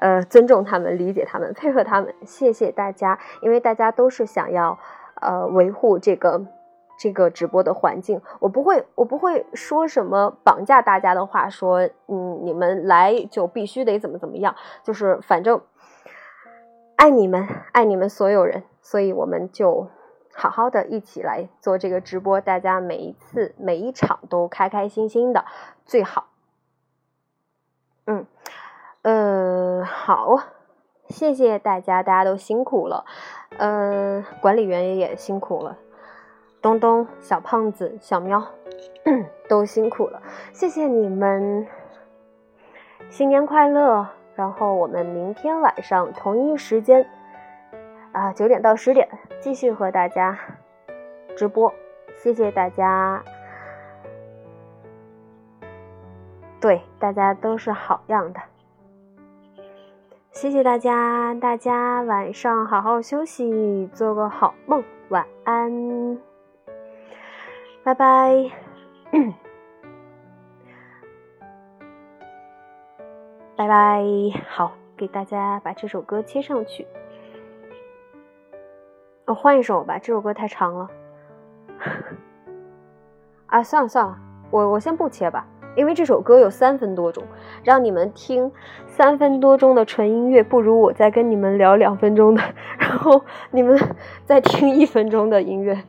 呃，尊重他们，理解他们，配合他们，谢谢大家，因为大家都是想要，呃，维护这个这个直播的环境。我不会，我不会说什么绑架大家的话，说，嗯，你们来就必须得怎么怎么样，就是反正爱你们，爱你们所有人，所以我们就好好的一起来做这个直播，大家每一次每一场都开开心心的最好，呃，好，谢谢大家，大家都辛苦了，呃，管理员也辛苦了，东东、小胖子、小喵 (clears throat) 都辛苦了，谢谢你们，新年快乐！然后我们明天晚上同一时间啊，九点到十点继续和大家直播，谢谢大家，对，大家都是好样的。谢谢大家，大家晚上好好休息，做个好梦，晚安，拜拜，(coughs) 拜拜。好，给大家把这首歌切上去。我换一首吧，这首歌太长了。(laughs) 啊，算了算了，我我先不切吧。因为这首歌有三分多钟，让你们听三分多钟的纯音乐，不如我再跟你们聊两分钟的，然后你们再听一分钟的音乐，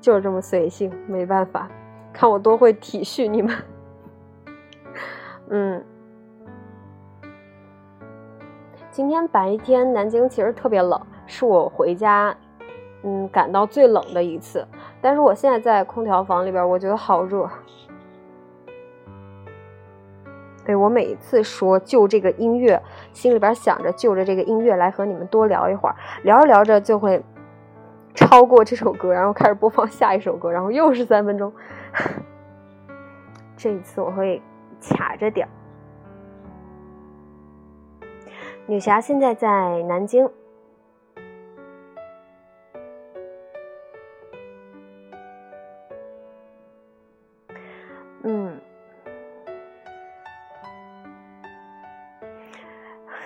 就是这么随性，没办法，看我多会体恤你们。(laughs) 嗯，今天白天南京其实特别冷，是我回家嗯感到最冷的一次，但是我现在在空调房里边，我觉得好热。对我每一次说就这个音乐，心里边想着就着这个音乐来和你们多聊一会儿，聊着聊着就会超过这首歌，然后开始播放下一首歌，然后又是三分钟。这一次我会卡着点儿。女侠现在在南京，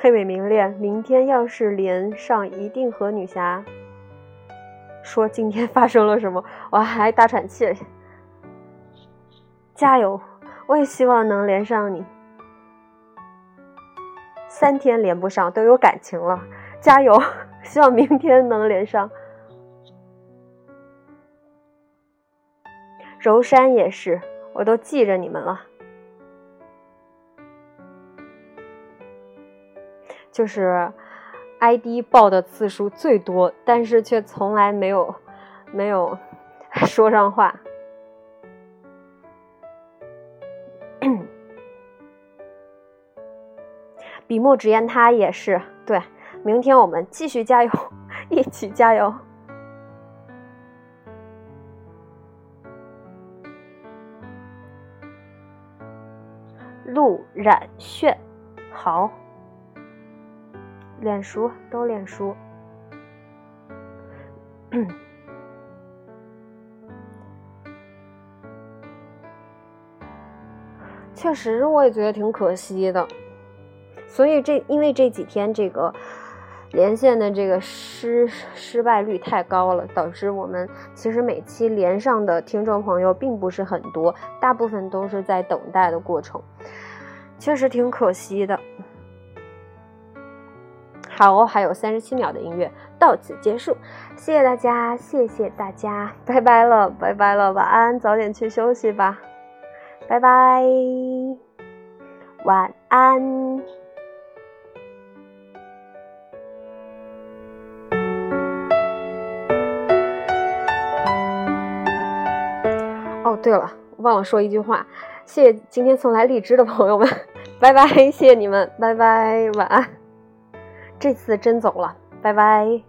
黑尾明恋，明天要是连上，一定和女侠说今天发生了什么。我还大喘气，加油！我也希望能连上你。三天连不上都有感情了，加油！(laughs) 希望明天能连上。柔山也是，我都记着你们了。就是 ID 报的次数最多，但是却从来没有没有 (laughs) 说上话。(clears throat) 笔墨纸砚他也是对，明天我们继续加油，(laughs) 一起加油。陆冉炫，好。脸熟都脸熟，(clears throat) 确实我也觉得挺可惜的。所以这因为这几天这个连线的这个失失败率太高了，导致我们其实每期连上的听众朋友并不是很多，大部分都是在等待的过程，确实挺可惜的。好，还有三十七秒的音乐到此结束，谢谢大家，谢谢大家，拜拜了，拜拜了，晚安，早点去休息吧，拜拜，晚安。哦，对了，忘了说一句话，谢谢今天送来荔枝的朋友们，拜拜，谢谢你们，拜拜，晚安。这次真走了，拜拜。